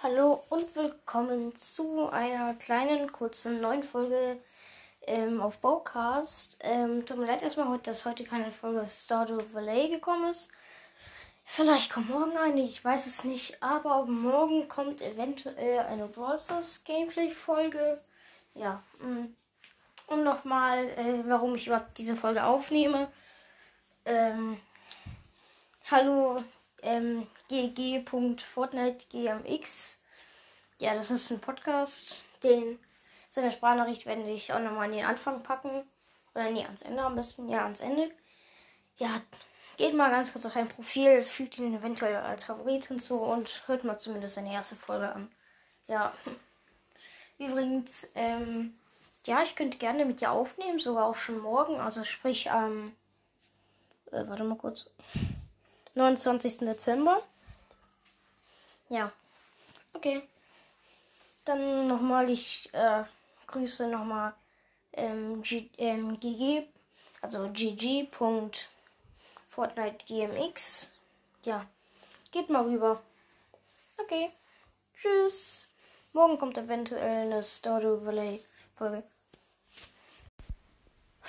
Hallo und willkommen zu einer kleinen, kurzen neuen Folge ähm, auf Bowcast. Ähm, tut mir leid erstmal, dass heute keine Folge Stardew Valley gekommen ist. Vielleicht kommt morgen eine, ich weiß es nicht, aber morgen kommt eventuell eine Brawlstars Gameplay-Folge. Ja, mm. und nochmal, äh, warum ich überhaupt diese Folge aufnehme. Ähm, hallo, ähm, gg.fortnitegmx. Ja, das ist ein Podcast, den seine Sprachnachricht werde ich auch nochmal an den Anfang packen. Oder nee, ans Ende am besten. Ja, ans Ende. Ja, geht mal ganz kurz auf sein Profil, fügt ihn eventuell als Favorit hinzu und hört mal zumindest seine erste Folge an. Ja. Übrigens, ähm, ja, ich könnte gerne mit dir aufnehmen, sogar auch schon morgen. Also sprich ähm, äh, warte mal kurz, 29. Dezember. Ja. Okay. Dann nochmal, ich äh, grüße nochmal ähm, ähm, GG, also gg.fortnitegmx. Ja, geht mal rüber. Okay. Tschüss. Morgen kommt eventuell eine Stardew Valley Folge.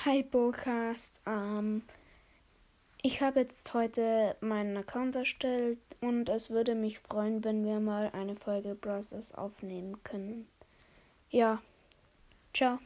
Hi Bocast. Ähm, ich habe jetzt heute meinen Account erstellt und es würde mich freuen, wenn wir mal eine Folge Browsers aufnehmen können. Ja, ciao.